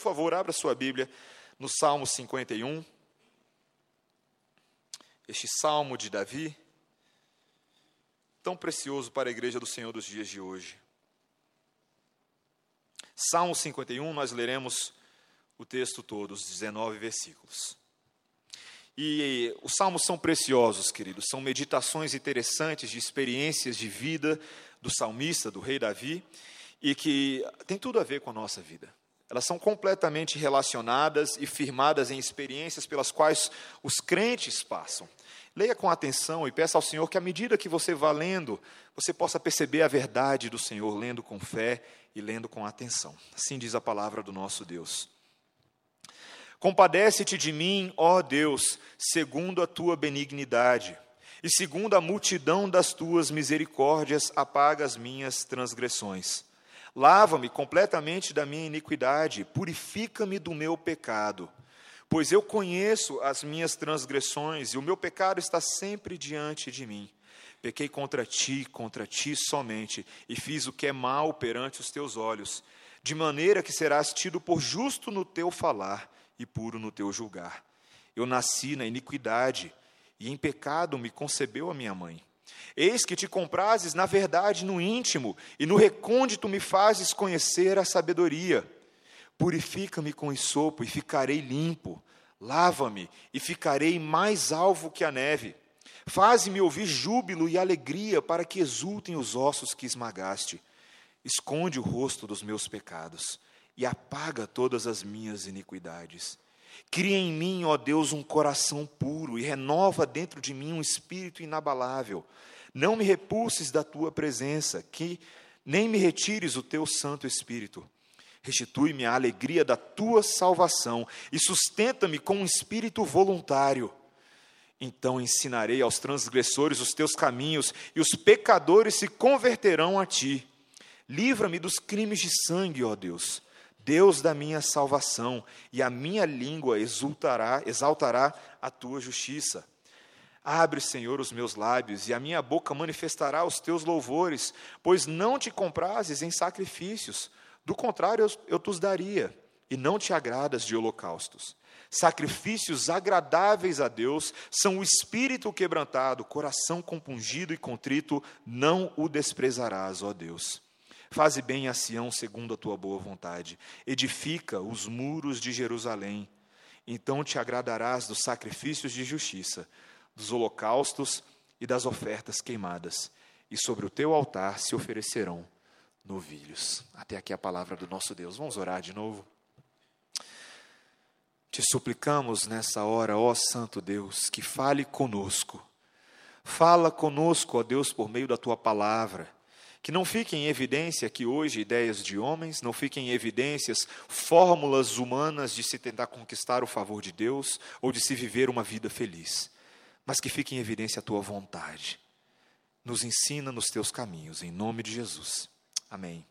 Por favor, abra sua Bíblia no Salmo 51. Este salmo de Davi, tão precioso para a igreja do Senhor dos dias de hoje. Salmo 51, nós leremos o texto todo, os 19 versículos. E os salmos são preciosos, queridos, são meditações interessantes de experiências de vida do salmista, do rei Davi, e que tem tudo a ver com a nossa vida. Elas são completamente relacionadas e firmadas em experiências pelas quais os crentes passam. Leia com atenção e peça ao Senhor que, à medida que você vá lendo, você possa perceber a verdade do Senhor, lendo com fé e lendo com atenção. Assim diz a palavra do nosso Deus. Compadece-te de mim, ó Deus, segundo a tua benignidade, e segundo a multidão das tuas misericórdias, apaga as minhas transgressões. Lava-me completamente da minha iniquidade, purifica-me do meu pecado. Pois eu conheço as minhas transgressões e o meu pecado está sempre diante de mim. Pequei contra ti, contra ti somente, e fiz o que é mal perante os teus olhos, de maneira que serás tido por justo no teu falar e puro no teu julgar. Eu nasci na iniquidade, e em pecado me concebeu a minha mãe. Eis que te comprases na verdade no íntimo, e no recôndito me fazes conhecer a sabedoria. Purifica-me com isopo, e ficarei limpo. Lava-me, e ficarei mais alvo que a neve. Faze-me ouvir júbilo e alegria, para que exultem os ossos que esmagaste. Esconde o rosto dos meus pecados e apaga todas as minhas iniquidades. Cria em mim, ó Deus, um coração puro e renova dentro de mim um espírito inabalável. Não me repulses da tua presença, que nem me retires o teu Santo Espírito. Restitui-me a alegria da tua salvação e sustenta-me com um espírito voluntário. Então ensinarei aos transgressores os teus caminhos e os pecadores se converterão a ti. Livra-me dos crimes de sangue, ó Deus Deus da minha salvação, e a minha língua exultará, exaltará a tua justiça. Abre, Senhor, os meus lábios, e a minha boca manifestará os teus louvores, pois não te comprases em sacrifícios, do contrário, eu, eu te os daria, e não te agradas de holocaustos. Sacrifícios agradáveis a Deus são o espírito quebrantado, coração compungido e contrito, não o desprezarás, ó Deus. Faze bem a Sião segundo a tua boa vontade. Edifica os muros de Jerusalém. Então te agradarás dos sacrifícios de justiça, dos holocaustos e das ofertas queimadas. E sobre o teu altar se oferecerão novilhos. Até aqui a palavra do nosso Deus. Vamos orar de novo. Te suplicamos nessa hora, ó Santo Deus, que fale conosco. Fala conosco, ó Deus, por meio da tua palavra que não fiquem em evidência que hoje ideias de homens, não fiquem em evidências fórmulas humanas de se tentar conquistar o favor de Deus ou de se viver uma vida feliz, mas que fique em evidência a tua vontade. Nos ensina nos teus caminhos, em nome de Jesus. Amém.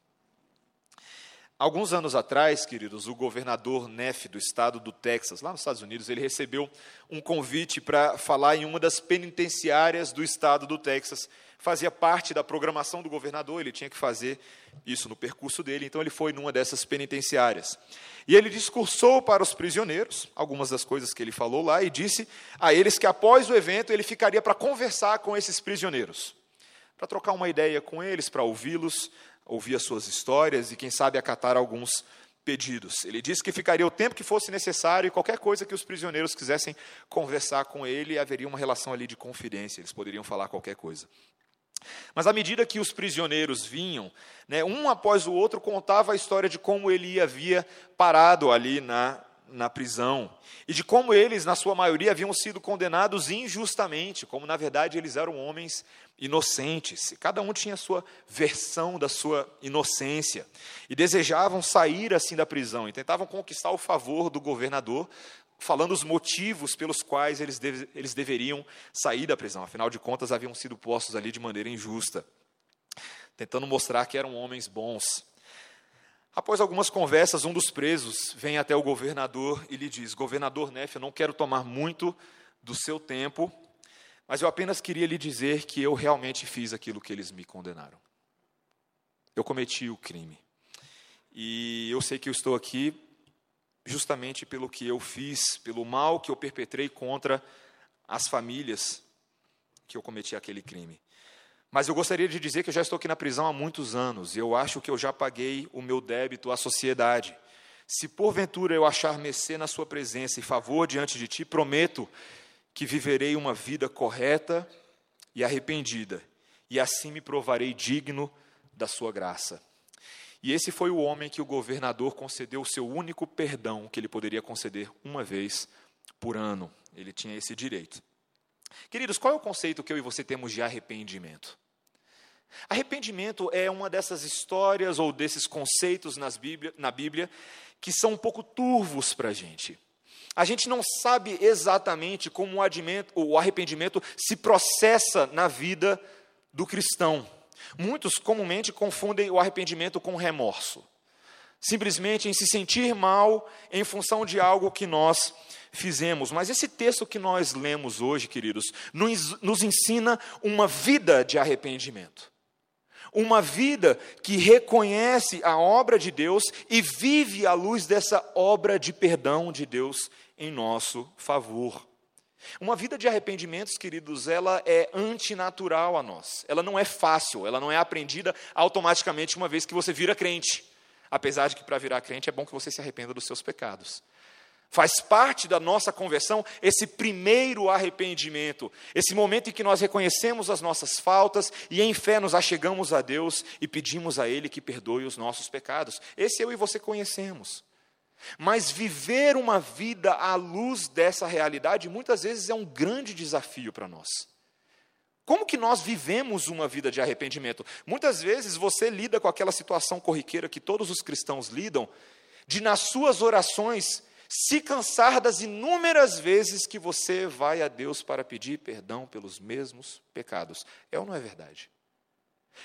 Alguns anos atrás, queridos, o governador Neff do estado do Texas, lá nos Estados Unidos, ele recebeu um convite para falar em uma das penitenciárias do estado do Texas fazia parte da programação do governador, ele tinha que fazer isso no percurso dele, então ele foi numa dessas penitenciárias. E ele discursou para os prisioneiros, algumas das coisas que ele falou lá, e disse a eles que após o evento ele ficaria para conversar com esses prisioneiros, para trocar uma ideia com eles, para ouvi-los, ouvir as suas histórias e, quem sabe, acatar alguns pedidos. Ele disse que ficaria o tempo que fosse necessário e qualquer coisa que os prisioneiros quisessem conversar com ele, haveria uma relação ali de confidência, eles poderiam falar qualquer coisa. Mas à medida que os prisioneiros vinham, né, um após o outro contava a história de como ele havia parado ali na, na prisão e de como eles, na sua maioria, haviam sido condenados injustamente, como na verdade eles eram homens inocentes. Cada um tinha a sua versão da sua inocência e desejavam sair assim da prisão e tentavam conquistar o favor do governador falando os motivos pelos quais eles, eles deveriam sair da prisão. Afinal de contas, haviam sido postos ali de maneira injusta, tentando mostrar que eram homens bons. Após algumas conversas, um dos presos vem até o governador e lhe diz: Governador Neff, eu não quero tomar muito do seu tempo, mas eu apenas queria lhe dizer que eu realmente fiz aquilo que eles me condenaram. Eu cometi o crime. E eu sei que eu estou aqui justamente pelo que eu fiz, pelo mal que eu perpetrei contra as famílias que eu cometi aquele crime. Mas eu gostaria de dizer que eu já estou aqui na prisão há muitos anos, e eu acho que eu já paguei o meu débito à sociedade. Se porventura eu achar mercê na sua presença e favor diante de ti, prometo que viverei uma vida correta e arrependida, e assim me provarei digno da sua graça. E esse foi o homem que o governador concedeu o seu único perdão que ele poderia conceder uma vez por ano. Ele tinha esse direito. Queridos, qual é o conceito que eu e você temos de arrependimento? Arrependimento é uma dessas histórias ou desses conceitos nas Bíblia, na Bíblia que são um pouco turvos para a gente. A gente não sabe exatamente como o arrependimento se processa na vida do cristão. Muitos comumente confundem o arrependimento com remorso. Simplesmente em se sentir mal em função de algo que nós fizemos. Mas esse texto que nós lemos hoje, queridos, nos, nos ensina uma vida de arrependimento. Uma vida que reconhece a obra de Deus e vive à luz dessa obra de perdão de Deus em nosso favor. Uma vida de arrependimentos, queridos, ela é antinatural a nós. Ela não é fácil, ela não é aprendida automaticamente uma vez que você vira crente. Apesar de que para virar crente é bom que você se arrependa dos seus pecados. Faz parte da nossa conversão esse primeiro arrependimento, esse momento em que nós reconhecemos as nossas faltas e em fé nos achegamos a Deus e pedimos a Ele que perdoe os nossos pecados. Esse eu e você conhecemos. Mas viver uma vida à luz dessa realidade muitas vezes é um grande desafio para nós. Como que nós vivemos uma vida de arrependimento? Muitas vezes você lida com aquela situação corriqueira que todos os cristãos lidam, de nas suas orações se cansar das inúmeras vezes que você vai a Deus para pedir perdão pelos mesmos pecados. É ou não é verdade?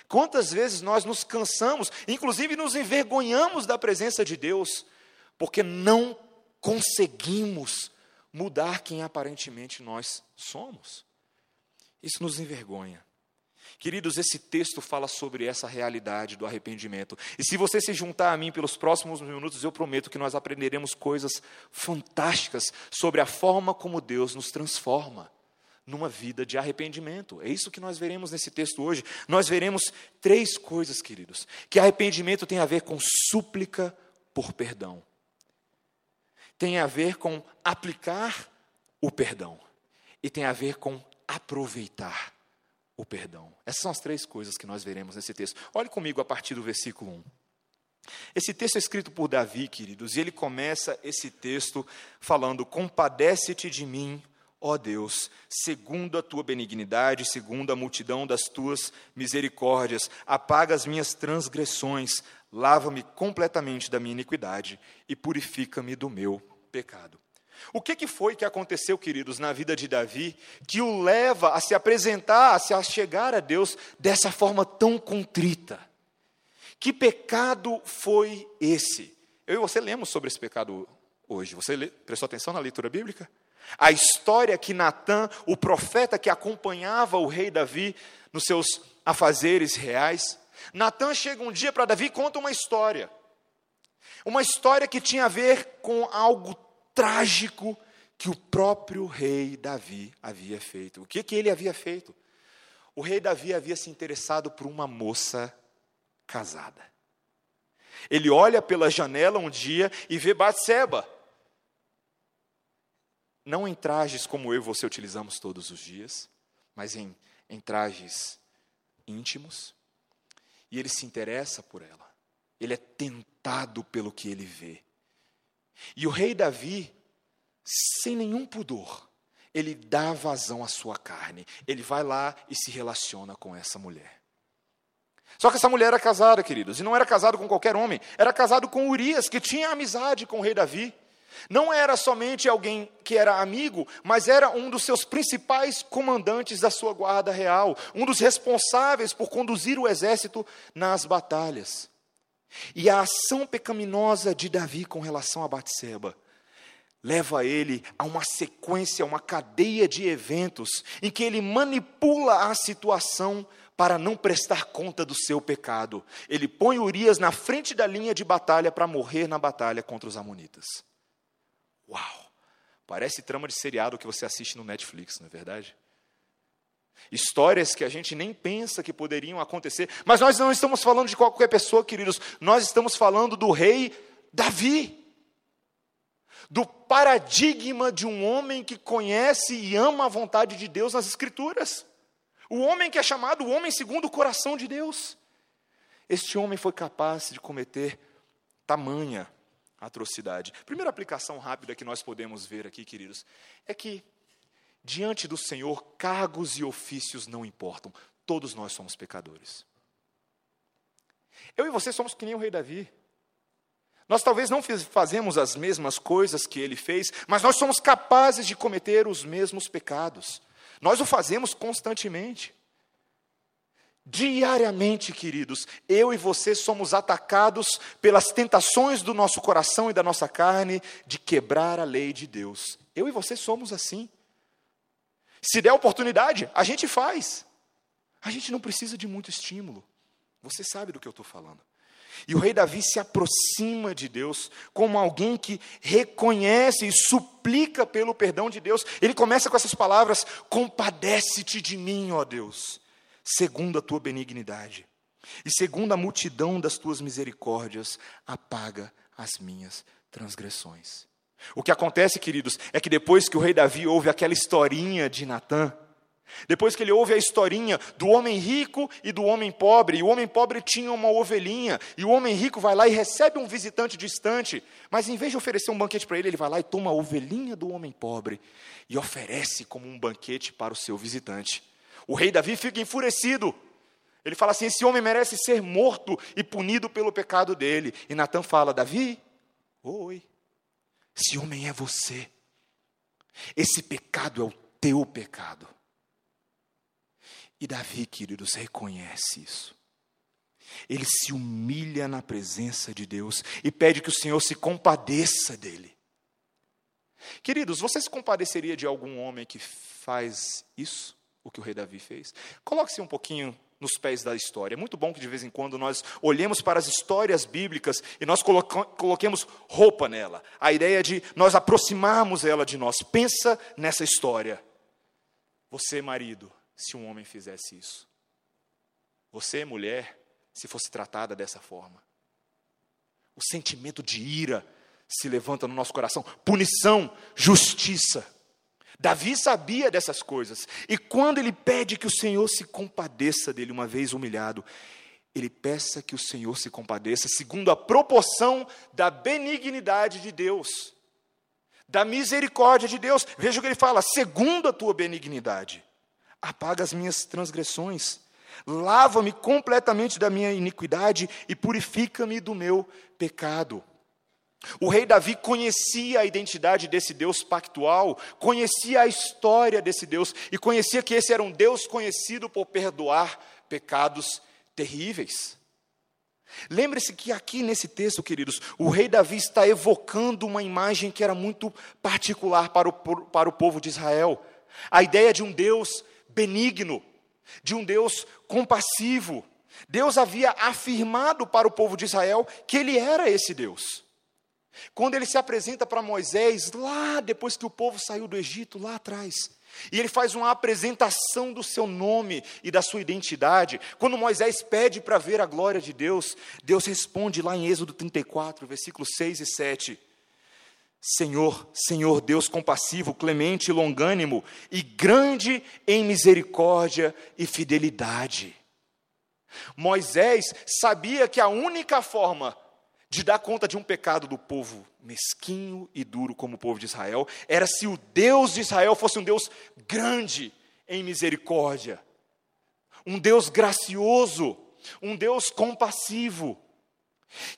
Quantas vezes nós nos cansamos, inclusive nos envergonhamos da presença de Deus, porque não conseguimos mudar quem aparentemente nós somos. Isso nos envergonha. Queridos, esse texto fala sobre essa realidade do arrependimento. E se você se juntar a mim pelos próximos minutos, eu prometo que nós aprenderemos coisas fantásticas sobre a forma como Deus nos transforma numa vida de arrependimento. É isso que nós veremos nesse texto hoje. Nós veremos três coisas, queridos: que arrependimento tem a ver com súplica por perdão tem a ver com aplicar o perdão e tem a ver com aproveitar o perdão. Essas são as três coisas que nós veremos nesse texto. Olhe comigo a partir do versículo 1. Esse texto é escrito por Davi, queridos, e ele começa esse texto falando: Compadece-te de mim, ó Deus, segundo a tua benignidade, segundo a multidão das tuas misericórdias, apaga as minhas transgressões, lava-me completamente da minha iniquidade e purifica-me do meu pecado. O que, que foi que aconteceu, queridos, na vida de Davi, que o leva a se apresentar, a se chegar a Deus dessa forma tão contrita? Que pecado foi esse? Eu e você lemos sobre esse pecado hoje. Você prestou atenção na leitura bíblica? A história que Natã, o profeta que acompanhava o rei Davi nos seus afazeres reais, Natan chega um dia para Davi e conta uma história. Uma história que tinha a ver com algo trágico que o próprio rei Davi havia feito. O que, que ele havia feito? O rei Davi havia se interessado por uma moça casada. Ele olha pela janela um dia e vê Batseba. Não em trajes como eu e você utilizamos todos os dias, mas em, em trajes íntimos e ele se interessa por ela. Ele é tentado pelo que ele vê. E o rei Davi, sem nenhum pudor, ele dá vazão à sua carne. Ele vai lá e se relaciona com essa mulher. Só que essa mulher era casada, queridos, e não era casado com qualquer homem, era casado com Urias, que tinha amizade com o rei Davi. Não era somente alguém que era amigo, mas era um dos seus principais comandantes da sua guarda real, um dos responsáveis por conduzir o exército nas batalhas. E a ação pecaminosa de Davi com relação a Batseba leva ele a uma sequência, uma cadeia de eventos em que ele manipula a situação para não prestar conta do seu pecado. Ele põe Urias na frente da linha de batalha para morrer na batalha contra os amonitas. Uau! Parece trama de seriado que você assiste no Netflix, não é verdade? Histórias que a gente nem pensa que poderiam acontecer, mas nós não estamos falando de qualquer pessoa, queridos, nós estamos falando do rei Davi, do paradigma de um homem que conhece e ama a vontade de Deus nas Escrituras, o homem que é chamado o homem segundo o coração de Deus. Este homem foi capaz de cometer tamanha atrocidade. Primeira aplicação rápida que nós podemos ver aqui, queridos, é que diante do Senhor, cargos e ofícios não importam. Todos nós somos pecadores. Eu e você somos que nem o rei Davi. Nós talvez não fazemos as mesmas coisas que ele fez, mas nós somos capazes de cometer os mesmos pecados. Nós o fazemos constantemente. Diariamente, queridos, eu e você somos atacados pelas tentações do nosso coração e da nossa carne de quebrar a lei de Deus. Eu e você somos assim. Se der oportunidade, a gente faz. A gente não precisa de muito estímulo. Você sabe do que eu estou falando. E o rei Davi se aproxima de Deus como alguém que reconhece e suplica pelo perdão de Deus. Ele começa com essas palavras: Compadece-te de mim, ó Deus segundo a tua benignidade, e segundo a multidão das tuas misericórdias, apaga as minhas transgressões. O que acontece, queridos, é que depois que o rei Davi ouve aquela historinha de Natã, depois que ele ouve a historinha do homem rico e do homem pobre, e o homem pobre tinha uma ovelhinha, e o homem rico vai lá e recebe um visitante distante, mas em vez de oferecer um banquete para ele, ele vai lá e toma a ovelhinha do homem pobre e oferece como um banquete para o seu visitante. O rei Davi fica enfurecido. Ele fala assim: esse homem merece ser morto e punido pelo pecado dele. E Natan fala: Davi, oi, esse homem é você. Esse pecado é o teu pecado. E Davi, queridos, reconhece isso. Ele se humilha na presença de Deus e pede que o Senhor se compadeça dele. Queridos, você se compadeceria de algum homem que faz isso? O que o rei Davi fez. Coloque-se um pouquinho nos pés da história. É muito bom que de vez em quando nós olhemos para as histórias bíblicas e nós coloquemos roupa nela. A ideia de nós aproximarmos ela de nós. Pensa nessa história. Você, marido, se um homem fizesse isso. Você, mulher, se fosse tratada dessa forma. O sentimento de ira se levanta no nosso coração. Punição, justiça. Davi sabia dessas coisas, e quando ele pede que o Senhor se compadeça dele, uma vez humilhado, ele peça que o Senhor se compadeça, segundo a proporção da benignidade de Deus, da misericórdia de Deus. Veja o que ele fala: segundo a tua benignidade, apaga as minhas transgressões, lava-me completamente da minha iniquidade e purifica-me do meu pecado. O rei Davi conhecia a identidade desse Deus pactual, conhecia a história desse Deus e conhecia que esse era um Deus conhecido por perdoar pecados terríveis. Lembre-se que aqui nesse texto, queridos, o rei Davi está evocando uma imagem que era muito particular para o, para o povo de Israel. A ideia de um Deus benigno, de um Deus compassivo. Deus havia afirmado para o povo de Israel que ele era esse Deus. Quando ele se apresenta para Moisés, lá depois que o povo saiu do Egito, lá atrás, e ele faz uma apresentação do seu nome e da sua identidade. Quando Moisés pede para ver a glória de Deus, Deus responde lá em Êxodo 34, versículos 6 e 7. Senhor, Senhor Deus compassivo, clemente e longânimo, e grande em misericórdia e fidelidade. Moisés sabia que a única forma de dar conta de um pecado do povo mesquinho e duro como o povo de Israel, era se o Deus de Israel fosse um Deus grande em misericórdia, um Deus gracioso, um Deus compassivo.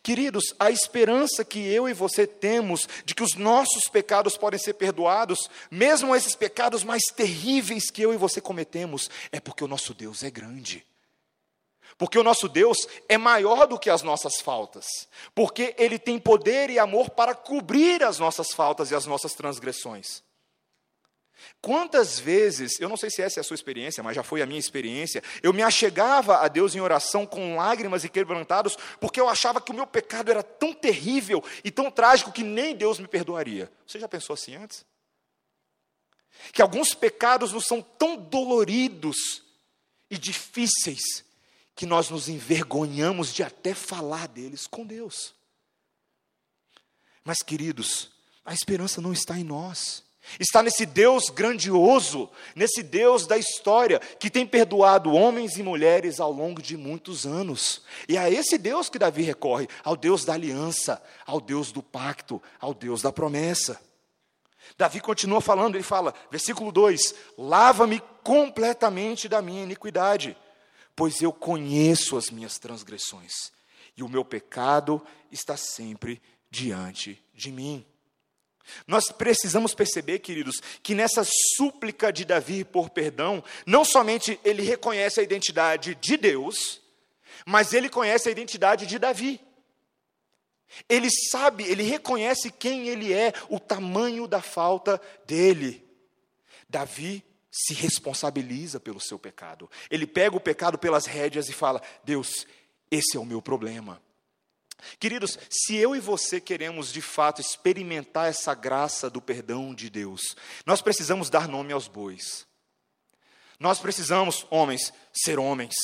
Queridos, a esperança que eu e você temos de que os nossos pecados podem ser perdoados, mesmo esses pecados mais terríveis que eu e você cometemos, é porque o nosso Deus é grande. Porque o nosso Deus é maior do que as nossas faltas. Porque Ele tem poder e amor para cobrir as nossas faltas e as nossas transgressões. Quantas vezes, eu não sei se essa é a sua experiência, mas já foi a minha experiência, eu me achegava a Deus em oração com lágrimas e quebrantados, porque eu achava que o meu pecado era tão terrível e tão trágico que nem Deus me perdoaria. Você já pensou assim antes? Que alguns pecados nos são tão doloridos e difíceis que nós nos envergonhamos de até falar deles com Deus. Mas, queridos, a esperança não está em nós. Está nesse Deus grandioso, nesse Deus da história, que tem perdoado homens e mulheres ao longo de muitos anos. E é esse Deus que Davi recorre, ao Deus da aliança, ao Deus do pacto, ao Deus da promessa. Davi continua falando, ele fala, versículo 2: Lava-me completamente da minha iniquidade, pois eu conheço as minhas transgressões, e o meu pecado está sempre diante de mim. Nós precisamos perceber, queridos, que nessa súplica de Davi por perdão, não somente ele reconhece a identidade de Deus, mas ele conhece a identidade de Davi. Ele sabe, ele reconhece quem ele é, o tamanho da falta dele. Davi se responsabiliza pelo seu pecado. Ele pega o pecado pelas rédeas e fala: Deus, esse é o meu problema. Queridos, se eu e você queremos de fato experimentar essa graça do perdão de Deus, nós precisamos dar nome aos bois. Nós precisamos, homens, ser homens,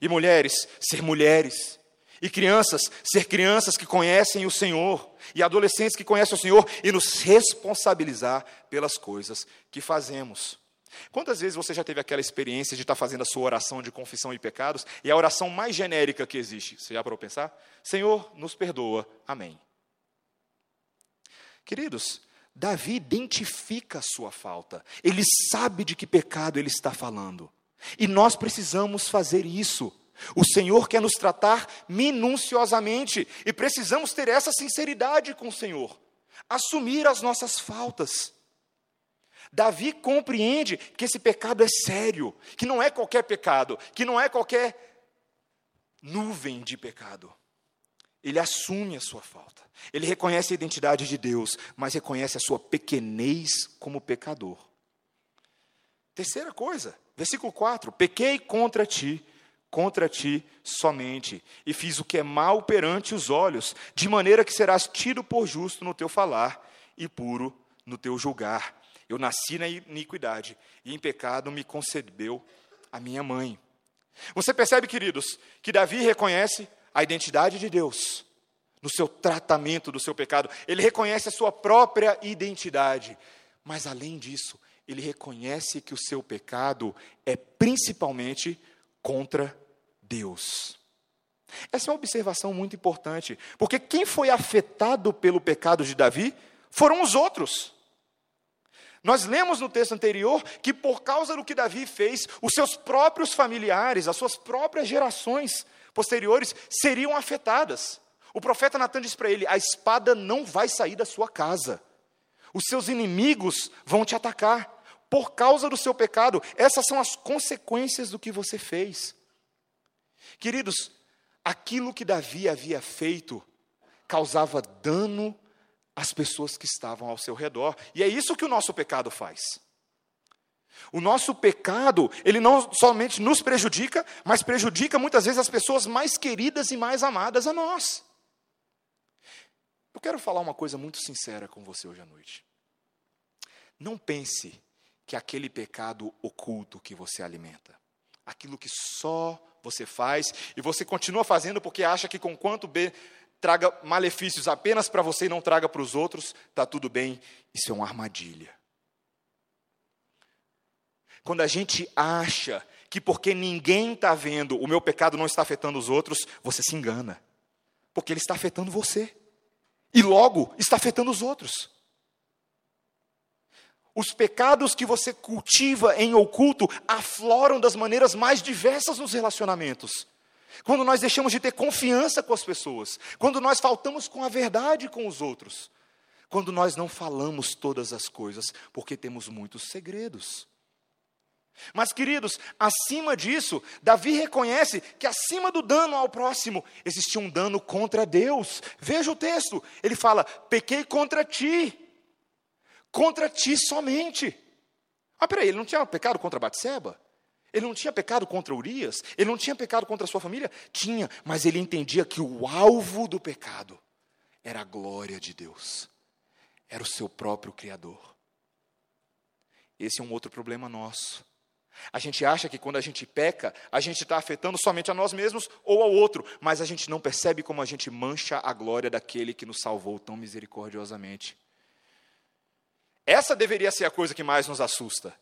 e mulheres, ser mulheres, e crianças, ser crianças que conhecem o Senhor, e adolescentes que conhecem o Senhor, e nos responsabilizar pelas coisas que fazemos. Quantas vezes você já teve aquela experiência de estar fazendo a sua oração de confissão e pecados e a oração mais genérica que existe? Você já parou para pensar? Senhor, nos perdoa. Amém. Queridos, Davi identifica a sua falta. Ele sabe de que pecado ele está falando. E nós precisamos fazer isso. O Senhor quer nos tratar minuciosamente e precisamos ter essa sinceridade com o Senhor. Assumir as nossas faltas. Davi compreende que esse pecado é sério, que não é qualquer pecado, que não é qualquer nuvem de pecado. Ele assume a sua falta. Ele reconhece a identidade de Deus, mas reconhece a sua pequenez como pecador. Terceira coisa, versículo 4: Pequei contra ti, contra ti somente, e fiz o que é mal perante os olhos, de maneira que serás tido por justo no teu falar e puro no teu julgar. Eu nasci na iniquidade e em pecado me concebeu a minha mãe. Você percebe, queridos, que Davi reconhece a identidade de Deus no seu tratamento do seu pecado. Ele reconhece a sua própria identidade. Mas além disso, ele reconhece que o seu pecado é principalmente contra Deus. Essa é uma observação muito importante, porque quem foi afetado pelo pecado de Davi foram os outros. Nós lemos no texto anterior que por causa do que Davi fez, os seus próprios familiares, as suas próprias gerações posteriores seriam afetadas. O profeta Natan diz para ele: a espada não vai sair da sua casa, os seus inimigos vão te atacar. Por causa do seu pecado, essas são as consequências do que você fez. Queridos, aquilo que Davi havia feito causava dano as pessoas que estavam ao seu redor. E é isso que o nosso pecado faz. O nosso pecado, ele não somente nos prejudica, mas prejudica muitas vezes as pessoas mais queridas e mais amadas a nós. Eu quero falar uma coisa muito sincera com você hoje à noite. Não pense que aquele pecado oculto que você alimenta, aquilo que só você faz e você continua fazendo porque acha que com quanto bem traga malefícios apenas para você e não traga para os outros, está tudo bem. Isso é uma armadilha. Quando a gente acha que porque ninguém está vendo, o meu pecado não está afetando os outros, você se engana. Porque ele está afetando você. E logo está afetando os outros. Os pecados que você cultiva em oculto afloram das maneiras mais diversas nos relacionamentos. Quando nós deixamos de ter confiança com as pessoas, quando nós faltamos com a verdade com os outros, quando nós não falamos todas as coisas, porque temos muitos segredos. Mas, queridos, acima disso, Davi reconhece que acima do dano ao próximo, existia um dano contra Deus. Veja o texto, ele fala: pequei contra ti, contra ti somente. Ah, peraí, ele não tinha pecado contra Batseba? Ele não tinha pecado contra Urias? Ele não tinha pecado contra a sua família? Tinha, mas ele entendia que o alvo do pecado era a glória de Deus, era o seu próprio Criador. Esse é um outro problema nosso. A gente acha que quando a gente peca, a gente está afetando somente a nós mesmos ou ao outro, mas a gente não percebe como a gente mancha a glória daquele que nos salvou tão misericordiosamente. Essa deveria ser a coisa que mais nos assusta.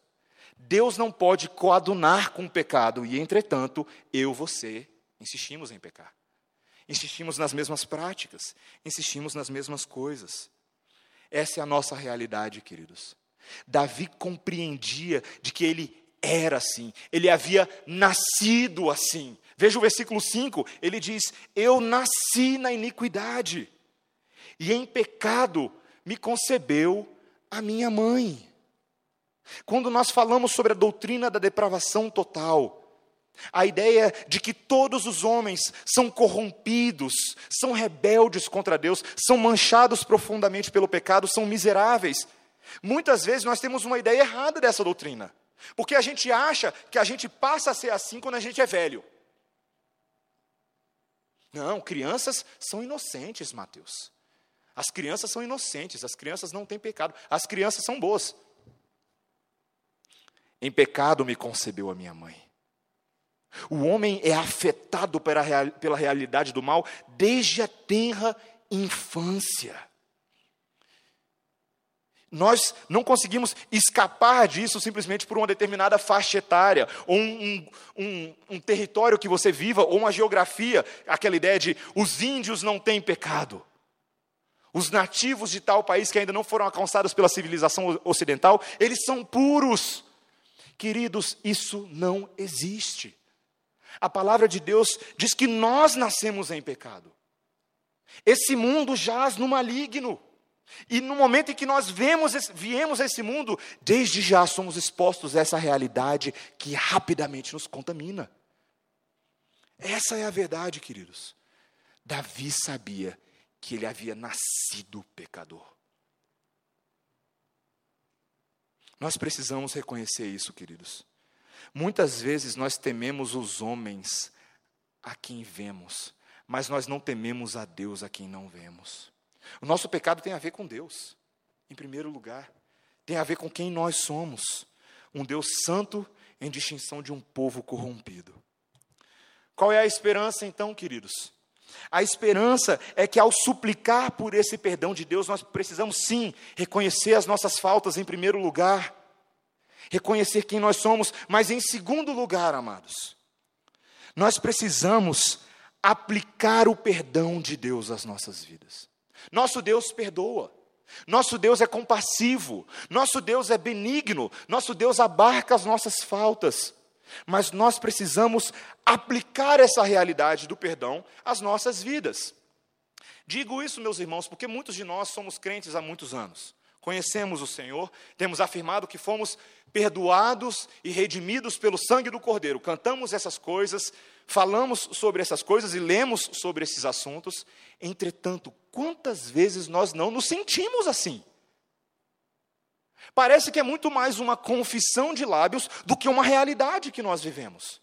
Deus não pode coadunar com o pecado, e entretanto, eu, você, insistimos em pecar. Insistimos nas mesmas práticas, insistimos nas mesmas coisas. Essa é a nossa realidade, queridos. Davi compreendia de que ele era assim, ele havia nascido assim. Veja o versículo 5, ele diz: Eu nasci na iniquidade, e em pecado me concebeu a minha mãe. Quando nós falamos sobre a doutrina da depravação total, a ideia de que todos os homens são corrompidos, são rebeldes contra Deus, são manchados profundamente pelo pecado, são miseráveis. Muitas vezes nós temos uma ideia errada dessa doutrina, porque a gente acha que a gente passa a ser assim quando a gente é velho. Não, crianças são inocentes, Mateus. As crianças são inocentes, as crianças não têm pecado, as crianças são boas. Em pecado me concebeu a minha mãe. O homem é afetado pela, pela realidade do mal desde a tenra infância. Nós não conseguimos escapar disso simplesmente por uma determinada faixa etária, ou um, um, um, território que você viva, ou uma geografia, aquela ideia de os índios não têm pecado. Os nativos de tal país que ainda não foram alcançados pela civilização ocidental, eles são puros. Queridos, isso não existe. A palavra de Deus diz que nós nascemos em pecado. Esse mundo jaz no maligno. E no momento em que nós vemos, viemos a esse mundo, desde já somos expostos a essa realidade que rapidamente nos contamina. Essa é a verdade, queridos. Davi sabia que ele havia nascido pecador. Nós precisamos reconhecer isso, queridos. Muitas vezes nós tememos os homens a quem vemos, mas nós não tememos a Deus a quem não vemos. O nosso pecado tem a ver com Deus, em primeiro lugar. Tem a ver com quem nós somos. Um Deus santo em distinção de um povo corrompido. Qual é a esperança, então, queridos? A esperança é que ao suplicar por esse perdão de Deus, nós precisamos sim reconhecer as nossas faltas em primeiro lugar, reconhecer quem nós somos, mas em segundo lugar, amados, nós precisamos aplicar o perdão de Deus às nossas vidas. Nosso Deus perdoa. Nosso Deus é compassivo, nosso Deus é benigno, nosso Deus abarca as nossas faltas. Mas nós precisamos aplicar essa realidade do perdão às nossas vidas. Digo isso, meus irmãos, porque muitos de nós somos crentes há muitos anos. Conhecemos o Senhor, temos afirmado que fomos perdoados e redimidos pelo sangue do Cordeiro. Cantamos essas coisas, falamos sobre essas coisas e lemos sobre esses assuntos. Entretanto, quantas vezes nós não nos sentimos assim? Parece que é muito mais uma confissão de lábios do que uma realidade que nós vivemos.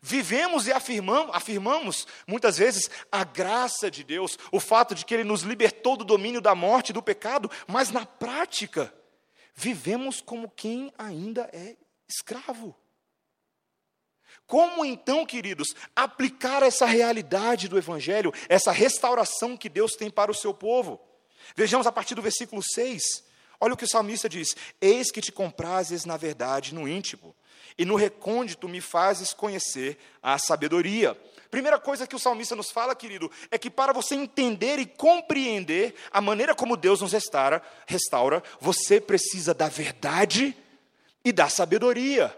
Vivemos e afirmamos, afirmamos muitas vezes a graça de Deus, o fato de que Ele nos libertou do domínio da morte e do pecado, mas na prática, vivemos como quem ainda é escravo. Como então, queridos, aplicar essa realidade do Evangelho, essa restauração que Deus tem para o seu povo? Vejamos a partir do versículo 6. Olha o que o salmista diz: Eis que te comprases na verdade no íntimo, e no recôndito me fazes conhecer a sabedoria. Primeira coisa que o salmista nos fala, querido, é que para você entender e compreender a maneira como Deus nos restaura, restaura você precisa da verdade e da sabedoria.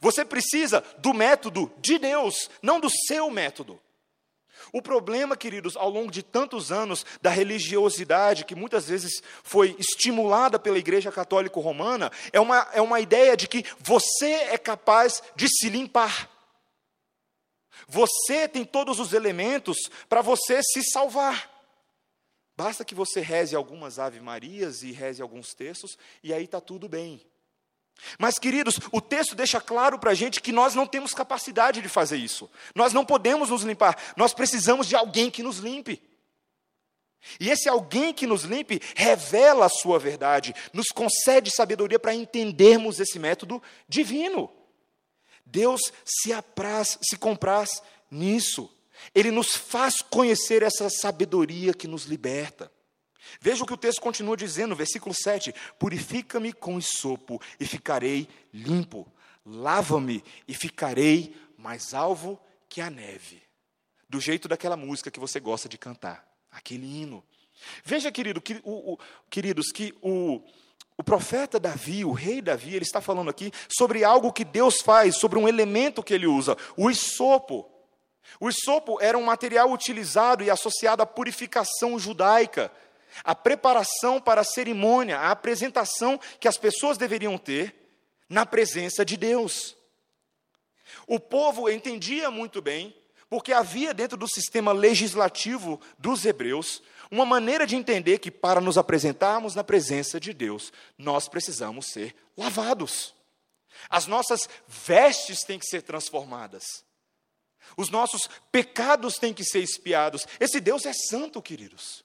Você precisa do método de Deus, não do seu método. O problema, queridos, ao longo de tantos anos da religiosidade, que muitas vezes foi estimulada pela Igreja Católica Romana, é uma, é uma ideia de que você é capaz de se limpar. Você tem todos os elementos para você se salvar. Basta que você reze algumas Ave Marias e reze alguns textos, e aí está tudo bem. Mas, queridos, o texto deixa claro para a gente que nós não temos capacidade de fazer isso. Nós não podemos nos limpar. Nós precisamos de alguém que nos limpe. E esse alguém que nos limpe revela a sua verdade, nos concede sabedoria para entendermos esse método divino. Deus se apraz, se compraz nisso. Ele nos faz conhecer essa sabedoria que nos liberta. Veja o que o texto continua dizendo, versículo 7: Purifica-me com esopo e ficarei limpo, lava-me e ficarei mais alvo que a neve. Do jeito daquela música que você gosta de cantar, aquele hino. Veja, querido, que, o, o, queridos, que o, o profeta Davi, o rei Davi, ele está falando aqui sobre algo que Deus faz, sobre um elemento que ele usa, o isopo. O isopo era um material utilizado e associado à purificação judaica a preparação para a cerimônia, a apresentação que as pessoas deveriam ter na presença de Deus. O povo entendia muito bem, porque havia dentro do sistema legislativo dos hebreus uma maneira de entender que para nos apresentarmos na presença de Deus, nós precisamos ser lavados. As nossas vestes têm que ser transformadas. Os nossos pecados têm que ser expiados. Esse Deus é santo, queridos.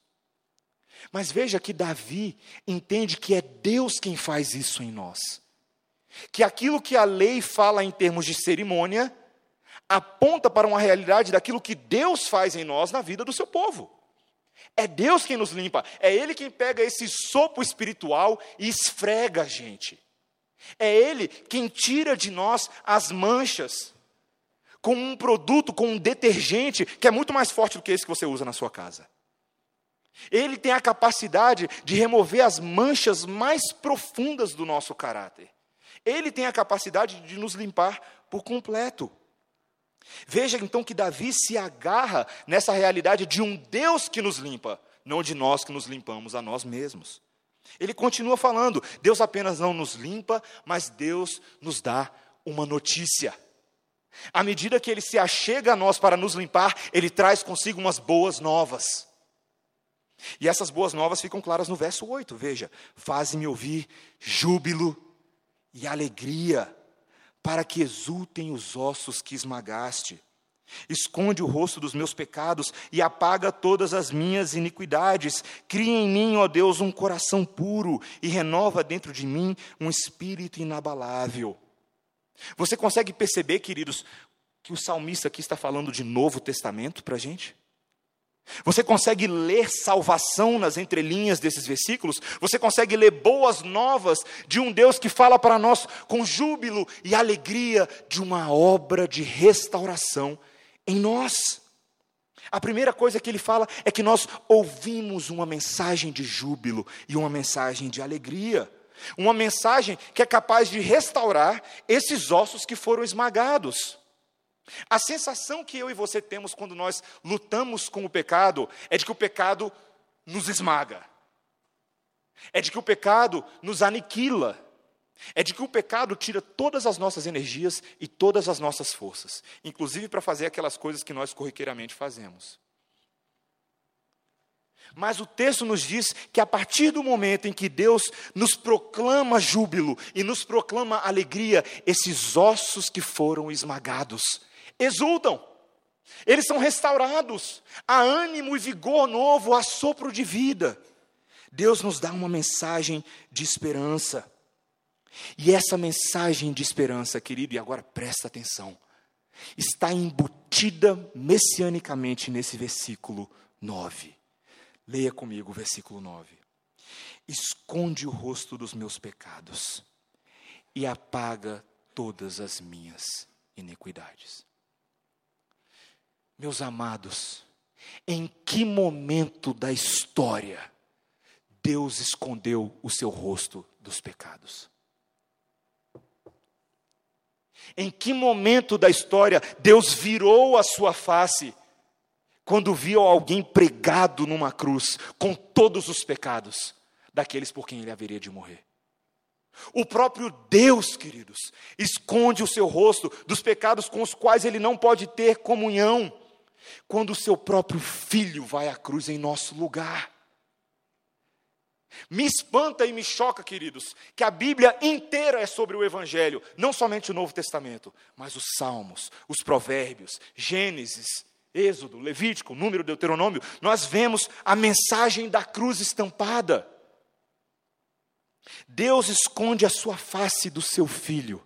Mas veja que Davi entende que é Deus quem faz isso em nós. Que aquilo que a lei fala em termos de cerimônia aponta para uma realidade daquilo que Deus faz em nós na vida do seu povo. É Deus quem nos limpa, é Ele quem pega esse sopro espiritual e esfrega a gente. É Ele quem tira de nós as manchas com um produto, com um detergente que é muito mais forte do que esse que você usa na sua casa. Ele tem a capacidade de remover as manchas mais profundas do nosso caráter. Ele tem a capacidade de nos limpar por completo. Veja então que Davi se agarra nessa realidade de um Deus que nos limpa, não de nós que nos limpamos a nós mesmos. Ele continua falando: Deus apenas não nos limpa, mas Deus nos dá uma notícia. À medida que ele se achega a nós para nos limpar, ele traz consigo umas boas novas. E essas boas novas ficam claras no verso 8, veja: Faze-me ouvir júbilo e alegria, para que exultem os ossos que esmagaste. Esconde o rosto dos meus pecados e apaga todas as minhas iniquidades. Cria em mim, ó Deus, um coração puro e renova dentro de mim um espírito inabalável. Você consegue perceber, queridos, que o salmista aqui está falando de Novo Testamento para a gente? Você consegue ler salvação nas entrelinhas desses versículos? Você consegue ler boas novas de um Deus que fala para nós com júbilo e alegria de uma obra de restauração em nós? A primeira coisa que ele fala é que nós ouvimos uma mensagem de júbilo e uma mensagem de alegria. Uma mensagem que é capaz de restaurar esses ossos que foram esmagados. A sensação que eu e você temos quando nós lutamos com o pecado é de que o pecado nos esmaga, é de que o pecado nos aniquila, é de que o pecado tira todas as nossas energias e todas as nossas forças, inclusive para fazer aquelas coisas que nós corriqueiramente fazemos. Mas o texto nos diz que a partir do momento em que Deus nos proclama júbilo e nos proclama alegria, esses ossos que foram esmagados exultam, eles são restaurados, há ânimo e vigor novo, há sopro de vida. Deus nos dá uma mensagem de esperança. E essa mensagem de esperança, querido, e agora presta atenção, está embutida messianicamente nesse versículo 9. Leia comigo o versículo 9. Esconde o rosto dos meus pecados e apaga todas as minhas iniquidades. Meus amados, em que momento da história Deus escondeu o seu rosto dos pecados? Em que momento da história Deus virou a sua face quando viu alguém pregado numa cruz com todos os pecados daqueles por quem ele haveria de morrer? O próprio Deus, queridos, esconde o seu rosto dos pecados com os quais ele não pode ter comunhão quando o seu próprio filho vai à cruz em nosso lugar. Me espanta e me choca, queridos, que a Bíblia inteira é sobre o Evangelho, não somente o Novo Testamento, mas os Salmos, os Provérbios, Gênesis, Êxodo, Levítico, Número, Deuteronômio. Nós vemos a mensagem da cruz estampada. Deus esconde a sua face do seu filho.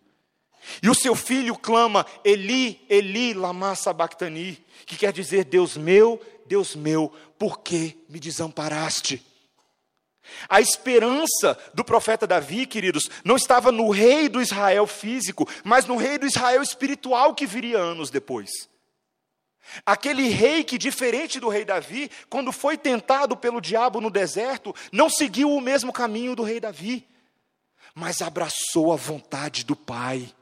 E o seu filho clama, Eli, Eli, lama sabachthani, que quer dizer, Deus meu, Deus meu, por que me desamparaste? A esperança do profeta Davi, queridos, não estava no rei do Israel físico, mas no rei do Israel espiritual que viria anos depois. Aquele rei que, diferente do rei Davi, quando foi tentado pelo diabo no deserto, não seguiu o mesmo caminho do rei Davi, mas abraçou a vontade do Pai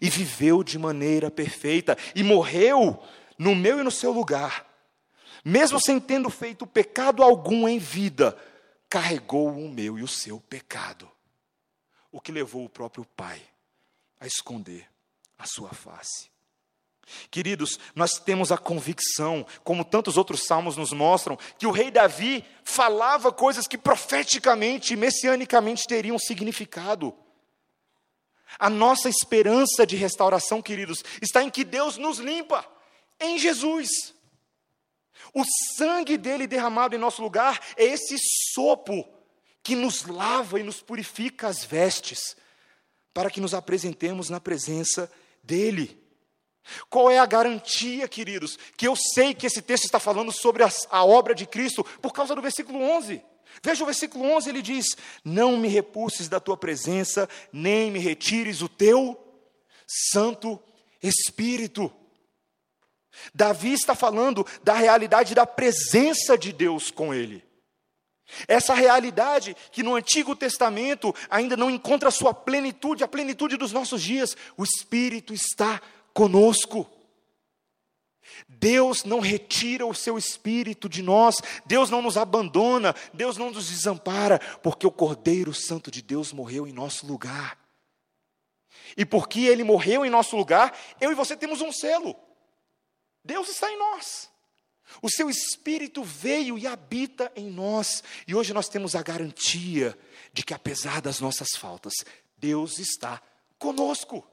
e viveu de maneira perfeita e morreu no meu e no seu lugar, mesmo sem tendo feito pecado algum em vida, carregou o meu e o seu pecado, o que levou o próprio Pai a esconder a sua face. Queridos, nós temos a convicção, como tantos outros salmos nos mostram, que o rei Davi falava coisas que profeticamente messianicamente teriam significado. A nossa esperança de restauração, queridos, está em que Deus nos limpa em Jesus. O sangue dele derramado em nosso lugar é esse sopo que nos lava e nos purifica as vestes, para que nos apresentemos na presença dele. Qual é a garantia, queridos, que eu sei que esse texto está falando sobre a, a, obra de Cristo por causa do versículo 11? Veja o versículo 11, ele diz: Não me repulses da tua presença, nem me retires o teu Santo Espírito. Davi está falando da realidade da presença de Deus com ele. Essa realidade que no Antigo Testamento ainda não encontra sua plenitude, a plenitude dos nossos dias, o Espírito está conosco. Deus não retira o seu espírito de nós, Deus não nos abandona, Deus não nos desampara, porque o Cordeiro Santo de Deus morreu em nosso lugar. E porque ele morreu em nosso lugar, eu e você temos um selo. Deus está em nós. O seu espírito veio e habita em nós, e hoje nós temos a garantia de que apesar das nossas faltas, Deus está conosco.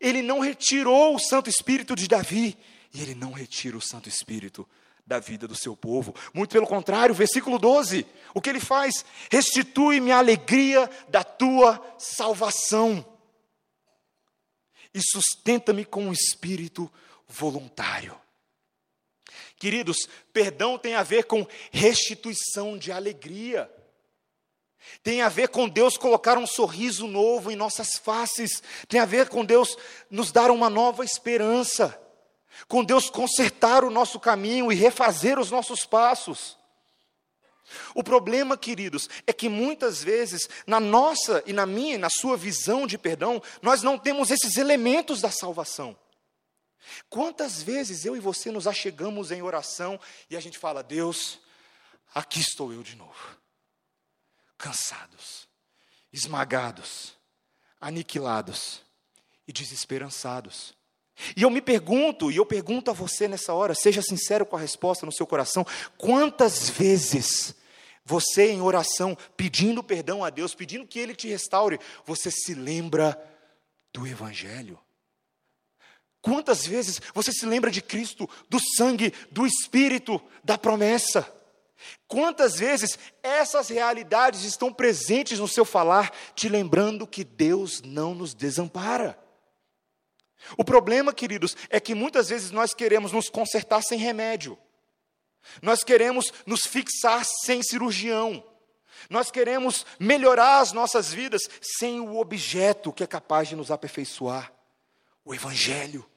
Ele não retirou o Santo Espírito de Davi, e ele não retira o Santo Espírito da vida do seu povo. Muito pelo contrário, versículo 12, o que ele faz? Restitui-me a alegria da tua salvação e sustenta-me com um espírito voluntário. Queridos, perdão tem a ver com restituição de alegria. Tem a ver com Deus colocar um sorriso novo em nossas faces. Tem a ver com Deus nos dar uma nova esperança. Com Deus consertar o nosso caminho e refazer os nossos passos. O problema, queridos, é que muitas vezes, na nossa e na minha e na sua visão de perdão, nós não temos esses elementos da salvação. Quantas vezes eu e você nos achegamos em oração e a gente fala: Deus, aqui estou eu de novo cansados, esmagados, aniquilados e desesperançados. E eu me pergunto, e eu pergunto a você nessa hora, seja sincero com a resposta no seu coração: quantas vezes você em oração, pedindo perdão a Deus, pedindo que Ele te restaure, você se lembra do Evangelho? Quantas vezes você se lembra de Cristo, do sangue, do Espírito, da promessa? Quantas vezes essas realidades estão presentes no seu falar, te lembrando que Deus não nos desampara? O problema, queridos, é que muitas vezes nós queremos nos consertar sem remédio, nós queremos nos fixar sem cirurgião, nós queremos melhorar as nossas vidas sem o objeto que é capaz de nos aperfeiçoar o Evangelho.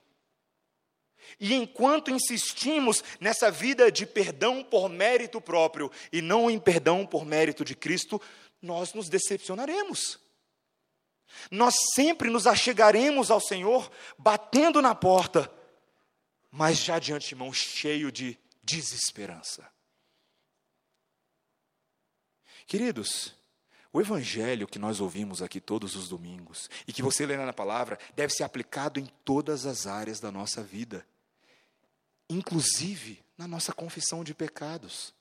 E enquanto insistimos nessa vida de perdão por mérito próprio e não em perdão por mérito de Cristo, nós nos decepcionaremos. Nós sempre nos achegaremos ao Senhor batendo na porta, mas já de antemão cheio de desesperança. Queridos, o evangelho que nós ouvimos aqui todos os domingos e que você lê na palavra deve ser aplicado em todas as áreas da nossa vida inclusive na nossa confissão de pecados.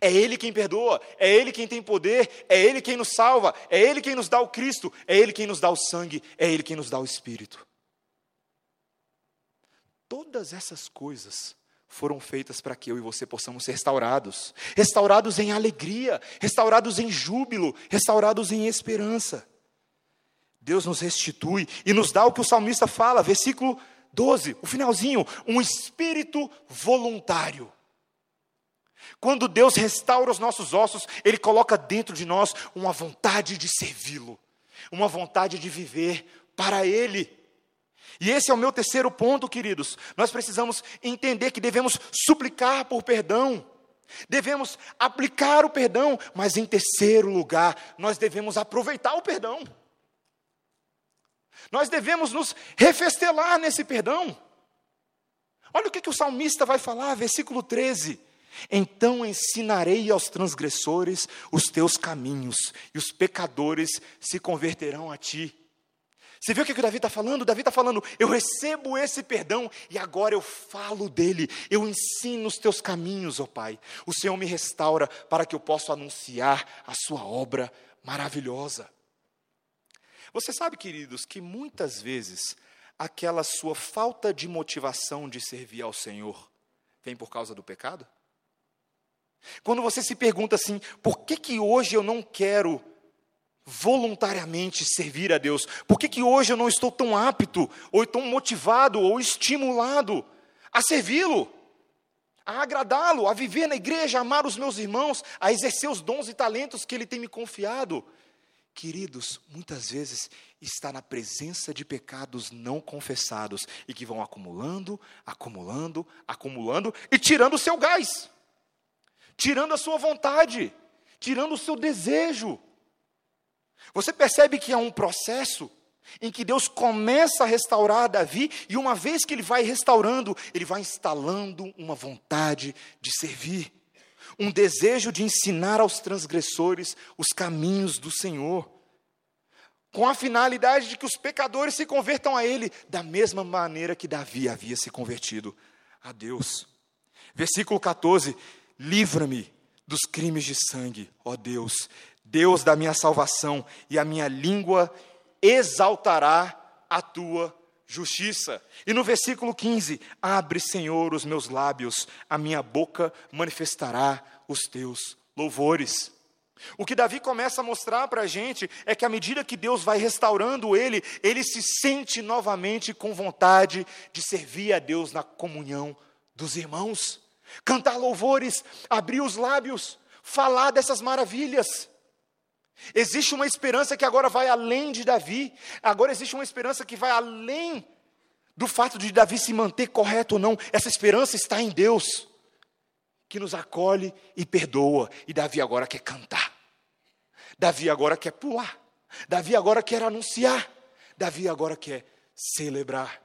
É Ele quem perdoa, é Ele quem tem poder, é Ele quem nos salva, é Ele quem nos dá o Cristo, é Ele quem nos dá o sangue, é Ele quem nos dá o Espírito. Todas essas coisas foram feitas para que eu e você possamos ser restaurados restaurados em alegria, restaurados em júbilo, restaurados em esperança. Deus nos restitui e nos dá o que o salmista fala, versículo 12, o finalzinho, um espírito voluntário. Quando Deus restaura os nossos ossos, Ele coloca dentro de nós uma vontade de servi-lo, uma vontade de viver para Ele. E esse é o meu terceiro ponto, queridos. Nós precisamos entender que devemos suplicar por perdão, devemos aplicar o perdão, mas em terceiro lugar, nós devemos aproveitar o perdão. Nós devemos nos refestelar nesse perdão. Olha o que, que o salmista vai falar, versículo 13. Então ensinarei aos transgressores os teus caminhos, e os pecadores se converterão a ti. Você viu o que o Davi está falando? Davi está falando: eu recebo esse perdão e agora eu falo dele, eu ensino os teus caminhos, ó Pai. O Senhor me restaura para que eu possa anunciar a sua obra maravilhosa. Você sabe, queridos, que muitas vezes aquela sua falta de motivação de servir ao Senhor vem por causa do pecado? Quando você se pergunta assim, por que, que hoje eu não quero voluntariamente servir a Deus? Por que, que hoje eu não estou tão apto, ou tão motivado, ou estimulado a servi-lo? A agradá-lo, a viver na igreja, a amar os meus irmãos, a exercer os dons e talentos que Ele tem me confiado. Queridos, muitas vezes está na presença de pecados não confessados e que vão acumulando, acumulando, acumulando e tirando o seu gás, tirando a sua vontade, tirando o seu desejo. Você percebe que há um processo em que Deus começa a restaurar Davi, e uma vez que ele vai restaurando, ele vai instalando uma vontade de servir, um desejo de ensinar aos transgressores os caminhos do Senhor, com a finalidade de que os pecadores se convertam a Ele, da mesma maneira que Davi havia se convertido a Deus. Versículo 14: Livra-me dos crimes de sangue, ó Deus, Deus da minha salvação, e a minha língua exaltará a tua justiça. E no versículo 15: Abre, Senhor, os meus lábios, a minha boca manifestará os teus louvores. O que Davi começa a mostrar para a gente é que à medida que Deus vai restaurando ele, ele se sente novamente com vontade de servir a Deus na comunhão dos irmãos, cantar louvores, abrir os lábios, falar dessas maravilhas. Existe uma esperança que agora vai além de Davi, agora existe uma esperança que vai além do fato de Davi se manter correto ou não, essa esperança está em Deus, que nos acolhe e perdoa, e Davi agora quer cantar, Davi agora quer pular, Davi agora quer anunciar, Davi agora quer celebrar.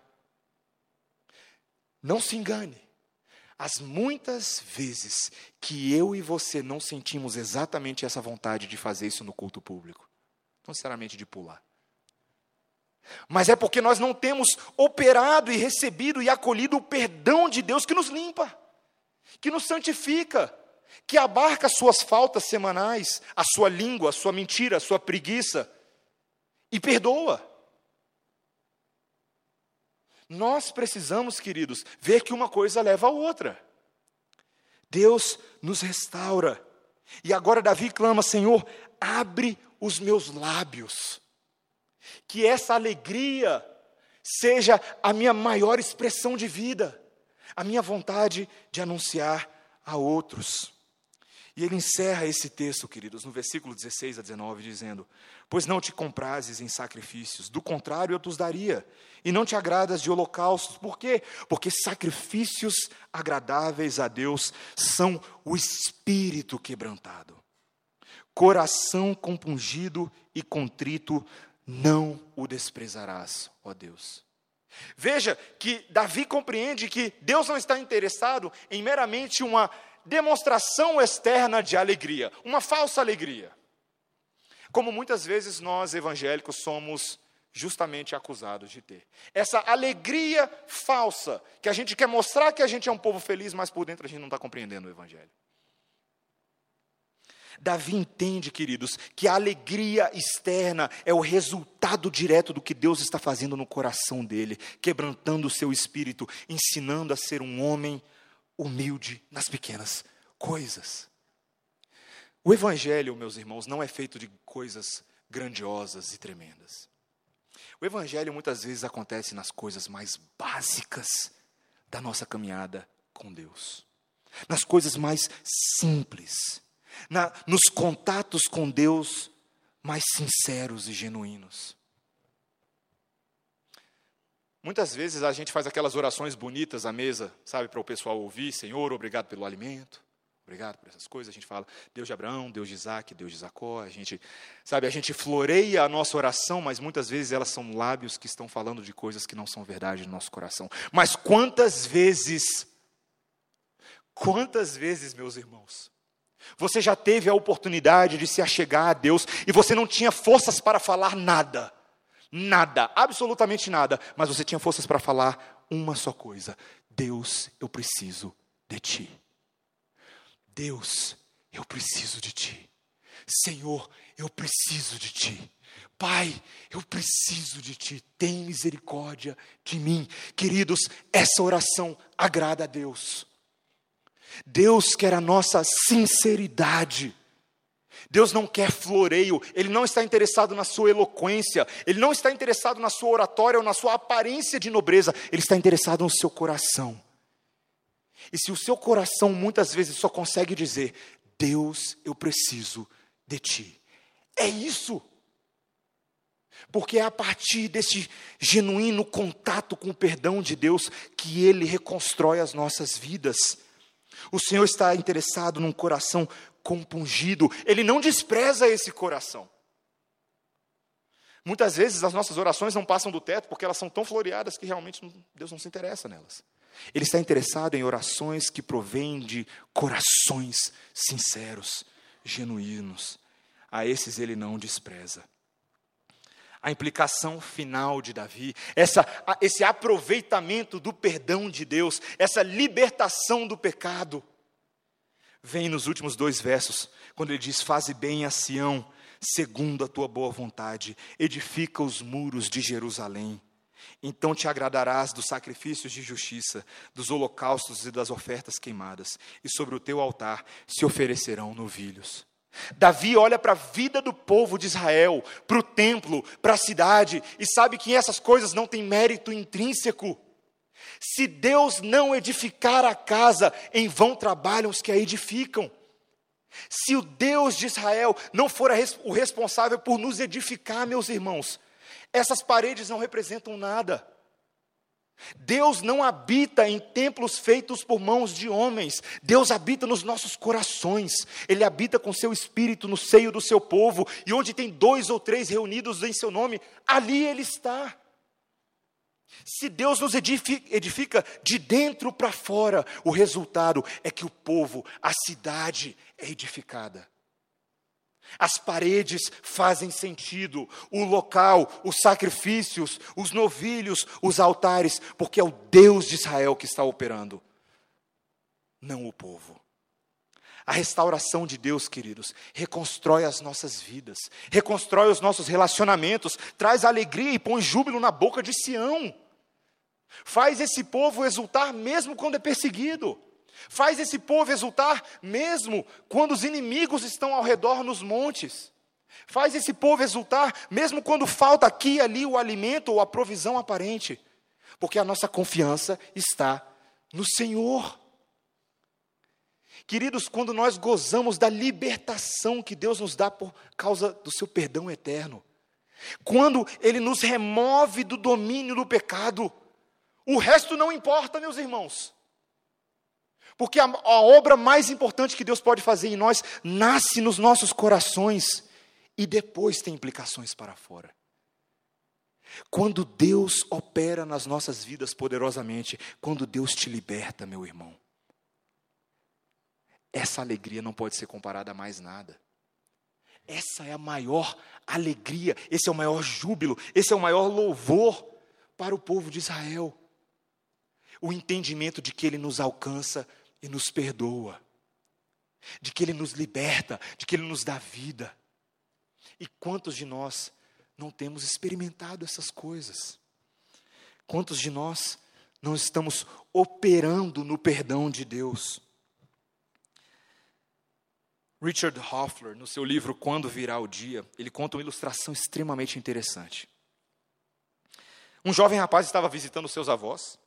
Não se engane, as muitas vezes que eu e você não sentimos exatamente essa vontade de fazer isso no culto público, não sinceramente de pular. Mas é porque nós não temos operado e recebido e acolhido o perdão de Deus que nos limpa, que nos santifica, que abarca as suas faltas semanais, a sua língua, a sua mentira, a sua preguiça, e perdoa. Nós precisamos, queridos, ver que uma coisa leva a outra. Deus nos restaura. E agora Davi clama: Senhor, abre os meus lábios. Que essa alegria seja a minha maior expressão de vida, a minha vontade de anunciar a outros. E ele encerra esse texto, queridos, no versículo 16 a 19, dizendo: Pois não te comprases em sacrifícios, do contrário eu te daria, e não te agradas de holocaustos. Por quê? Porque sacrifícios agradáveis a Deus são o espírito quebrantado. Coração compungido e contrito, não o desprezarás, ó Deus. Veja que Davi compreende que Deus não está interessado em meramente uma demonstração externa de alegria, uma falsa alegria. Como muitas vezes nós evangélicos somos justamente acusados de ter. Essa alegria falsa, que a gente quer mostrar que a gente é um povo feliz, mas por dentro a gente não está compreendendo o Evangelho. Davi entende, queridos, que a alegria externa é o resultado direto do que Deus está fazendo no coração dele, quebrantando o seu espírito, ensinando a ser um homem humilde nas pequenas coisas. O Evangelho, meus irmãos, não é feito de coisas grandiosas e tremendas. O Evangelho muitas vezes acontece nas coisas mais básicas da nossa caminhada com Deus, nas coisas mais simples na, nos contatos com Deus mais sinceros e genuínos. Muitas vezes a gente faz aquelas orações bonitas à mesa, sabe, para o pessoal ouvir: Senhor, obrigado pelo alimento, obrigado por essas coisas. A gente fala Deus de Abraão, Deus de Isaac, Deus de Jacó. A gente, sabe, a gente floreia a nossa oração, mas muitas vezes elas são lábios que estão falando de coisas que não são verdade no nosso coração. Mas quantas vezes, quantas vezes, meus irmãos, você já teve a oportunidade de se achegar a Deus e você não tinha forças para falar nada. Nada, absolutamente nada, mas você tinha forças para falar uma só coisa: Deus, eu preciso de ti. Deus, eu preciso de ti. Senhor, eu preciso de ti. Pai, eu preciso de ti. Tem misericórdia de mim. Queridos, essa oração agrada a Deus. Deus quer a nossa sinceridade. Deus não quer floreio, Ele não está interessado na sua eloquência, Ele não está interessado na sua oratória ou na sua aparência de nobreza, Ele está interessado no seu coração. E se o seu coração muitas vezes só consegue dizer: Deus, eu preciso de Ti, é isso. Porque é a partir desse genuíno contato com o perdão de Deus que Ele reconstrói as nossas vidas. O Senhor está interessado num coração compungido, Ele não despreza esse coração. Muitas vezes as nossas orações não passam do teto porque elas são tão floreadas que realmente Deus não se interessa nelas. Ele está interessado em orações que provêm de corações sinceros, genuínos. A esses ele não despreza a implicação final de Davi, essa, esse aproveitamento do perdão de Deus, essa libertação do pecado, vem nos últimos dois versos, quando ele diz: Faze bem a Sião, segundo a tua boa vontade, edifica os muros de Jerusalém. Então te agradarás dos sacrifícios de justiça, dos holocaustos e das ofertas queimadas, e sobre o teu altar se oferecerão novilhos. Davi olha para a vida do povo de Israel, para o templo, para a cidade, e sabe que essas coisas não têm mérito intrínseco. Se Deus não edificar a casa, em vão trabalham os que a edificam. Se o Deus de Israel não for o responsável por nos edificar, meus irmãos, essas paredes não representam nada. Deus não habita em templos feitos por mãos de homens. Deus habita nos nossos corações. Ele habita com seu espírito no seio do seu povo. E onde tem dois ou três reunidos em seu nome, ali ele está. Se Deus nos edifica de dentro para fora, o resultado é que o povo, a cidade é edificada. As paredes fazem sentido, o local, os sacrifícios, os novilhos, os altares, porque é o Deus de Israel que está operando, não o povo. A restauração de Deus, queridos, reconstrói as nossas vidas, reconstrói os nossos relacionamentos, traz alegria e põe júbilo na boca de Sião. Faz esse povo exultar mesmo quando é perseguido. Faz esse povo exultar mesmo quando os inimigos estão ao redor nos montes. Faz esse povo exultar mesmo quando falta aqui e ali o alimento ou a provisão aparente. Porque a nossa confiança está no Senhor. Queridos, quando nós gozamos da libertação que Deus nos dá por causa do seu perdão eterno, quando Ele nos remove do domínio do pecado, o resto não importa, meus irmãos. Porque a, a obra mais importante que Deus pode fazer em nós nasce nos nossos corações e depois tem implicações para fora. Quando Deus opera nas nossas vidas poderosamente, quando Deus te liberta, meu irmão, essa alegria não pode ser comparada a mais nada. Essa é a maior alegria, esse é o maior júbilo, esse é o maior louvor para o povo de Israel. O entendimento de que Ele nos alcança e nos perdoa. de que Ele nos liberta, de que Ele nos dá vida. E quantos de nós não temos experimentado essas coisas? Quantos de nós não estamos operando no perdão de Deus? Richard Hoffler, no seu livro Quando Virá o Dia, ele conta uma ilustração extremamente interessante. Um jovem rapaz estava visitando seus avós,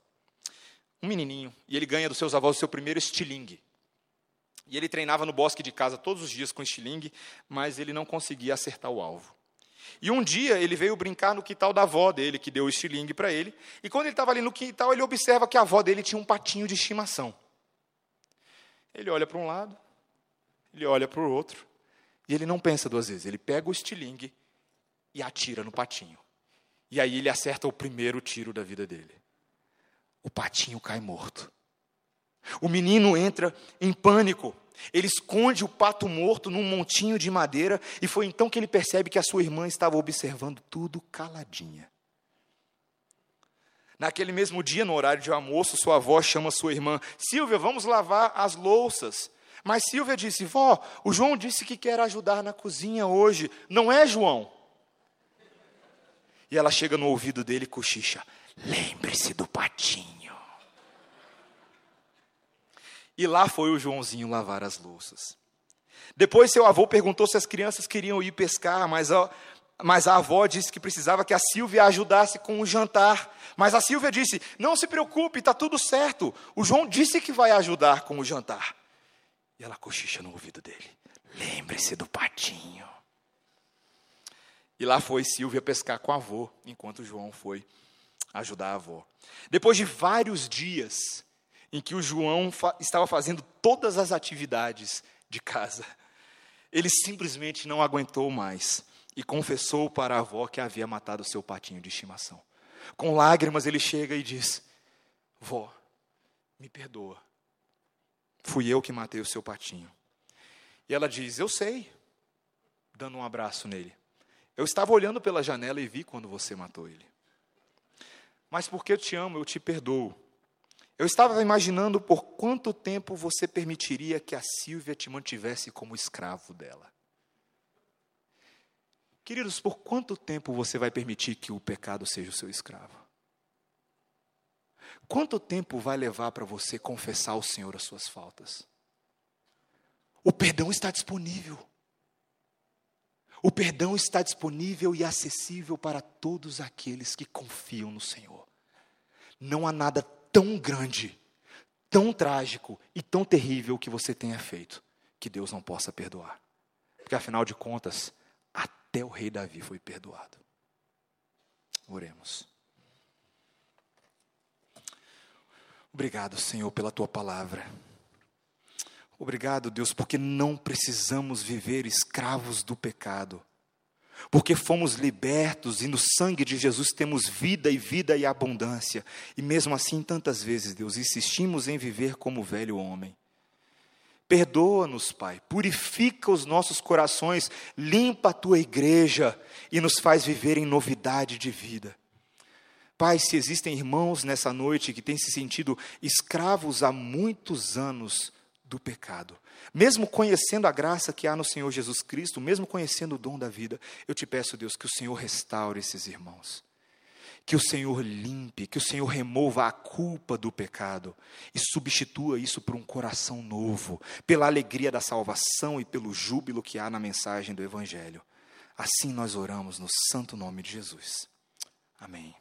um menininho, e ele ganha dos seus avós o seu primeiro estilingue. E ele treinava no bosque de casa todos os dias com estilingue, mas ele não conseguia acertar o alvo. E um dia ele veio brincar no quintal da avó dele, que deu o estilingue para ele. E quando ele estava ali no quintal, ele observa que a avó dele tinha um patinho de estimação. Ele olha para um lado, ele olha para o outro, e ele não pensa duas vezes. Ele pega o estilingue e atira no patinho. E aí ele acerta o primeiro tiro da vida dele. O patinho cai morto. O menino entra em pânico. Ele esconde o pato morto num montinho de madeira e foi então que ele percebe que a sua irmã estava observando tudo caladinha. Naquele mesmo dia, no horário de almoço, sua avó chama sua irmã: Silvia, vamos lavar as louças. Mas Silvia disse: Vó, o João disse que quer ajudar na cozinha hoje. Não é, João? E ela chega no ouvido dele e cochicha: Lembre-se do patinho. E lá foi o Joãozinho lavar as louças. Depois seu avô perguntou se as crianças queriam ir pescar, mas a, mas a avó disse que precisava que a Silvia ajudasse com o jantar. Mas a Silvia disse: Não se preocupe, está tudo certo. O João disse que vai ajudar com o jantar. E ela cochicha no ouvido dele: Lembre-se do patinho. E lá foi Silvia pescar com a avó, enquanto João foi ajudar a avó. Depois de vários dias, em que o João fa estava fazendo todas as atividades de casa. Ele simplesmente não aguentou mais e confessou para a avó que havia matado seu patinho de estimação. Com lágrimas ele chega e diz: Vó, me perdoa. Fui eu que matei o seu patinho. E ela diz: Eu sei, dando um abraço nele. Eu estava olhando pela janela e vi quando você matou ele. Mas porque eu te amo, eu te perdoo. Eu estava imaginando por quanto tempo você permitiria que a Silvia te mantivesse como escravo dela. Queridos, por quanto tempo você vai permitir que o pecado seja o seu escravo? Quanto tempo vai levar para você confessar ao Senhor as suas faltas? O perdão está disponível. O perdão está disponível e acessível para todos aqueles que confiam no Senhor. Não há nada tão grande, tão trágico e tão terrível que você tenha feito, que Deus não possa perdoar. Porque afinal de contas, até o rei Davi foi perdoado. Oremos. Obrigado, Senhor, pela tua palavra. Obrigado, Deus, porque não precisamos viver escravos do pecado porque fomos libertos e no sangue de Jesus temos vida e vida e abundância. E mesmo assim, tantas vezes, Deus, insistimos em viver como velho homem. Perdoa-nos, Pai, purifica os nossos corações, limpa a tua igreja e nos faz viver em novidade de vida. Pai, se existem irmãos nessa noite que têm se sentido escravos há muitos anos do pecado, mesmo conhecendo a graça que há no Senhor Jesus Cristo, mesmo conhecendo o dom da vida, eu te peço, Deus, que o Senhor restaure esses irmãos. Que o Senhor limpe, que o Senhor remova a culpa do pecado e substitua isso por um coração novo, pela alegria da salvação e pelo júbilo que há na mensagem do Evangelho. Assim nós oramos no santo nome de Jesus. Amém.